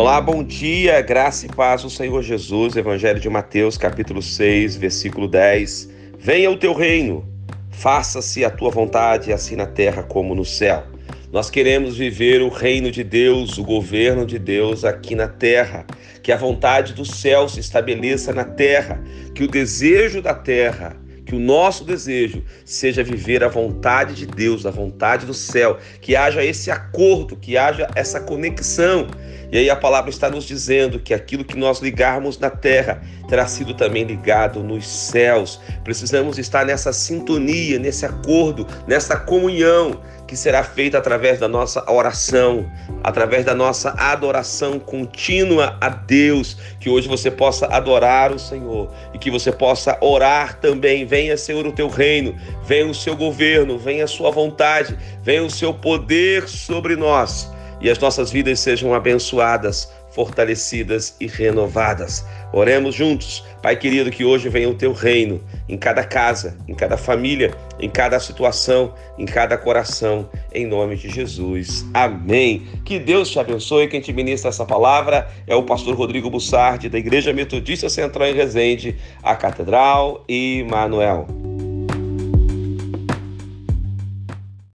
Olá, bom dia, graça e paz do Senhor Jesus, Evangelho de Mateus, capítulo 6, versículo 10. Venha o teu reino, faça-se a tua vontade, assim na terra como no céu. Nós queremos viver o reino de Deus, o governo de Deus aqui na terra. Que a vontade do céu se estabeleça na terra, que o desejo da terra que o nosso desejo seja viver a vontade de Deus, a vontade do céu, que haja esse acordo, que haja essa conexão. E aí a palavra está nos dizendo que aquilo que nós ligarmos na terra terá sido também ligado nos céus. Precisamos estar nessa sintonia, nesse acordo, nessa comunhão que será feita através da nossa oração, através da nossa adoração contínua a Deus, que hoje você possa adorar o Senhor e que você possa orar também. Venha, Senhor, o teu reino, venha o seu governo, venha a sua vontade, venha o seu poder sobre nós e as nossas vidas sejam abençoadas fortalecidas e renovadas. Oremos juntos. Pai querido, que hoje venha o teu reino em cada casa, em cada família, em cada situação, em cada coração, em nome de Jesus. Amém. Que Deus te abençoe. Quem te ministra essa palavra é o pastor Rodrigo Bussardi, da Igreja Metodista Central em Resende, a Catedral e Manuel.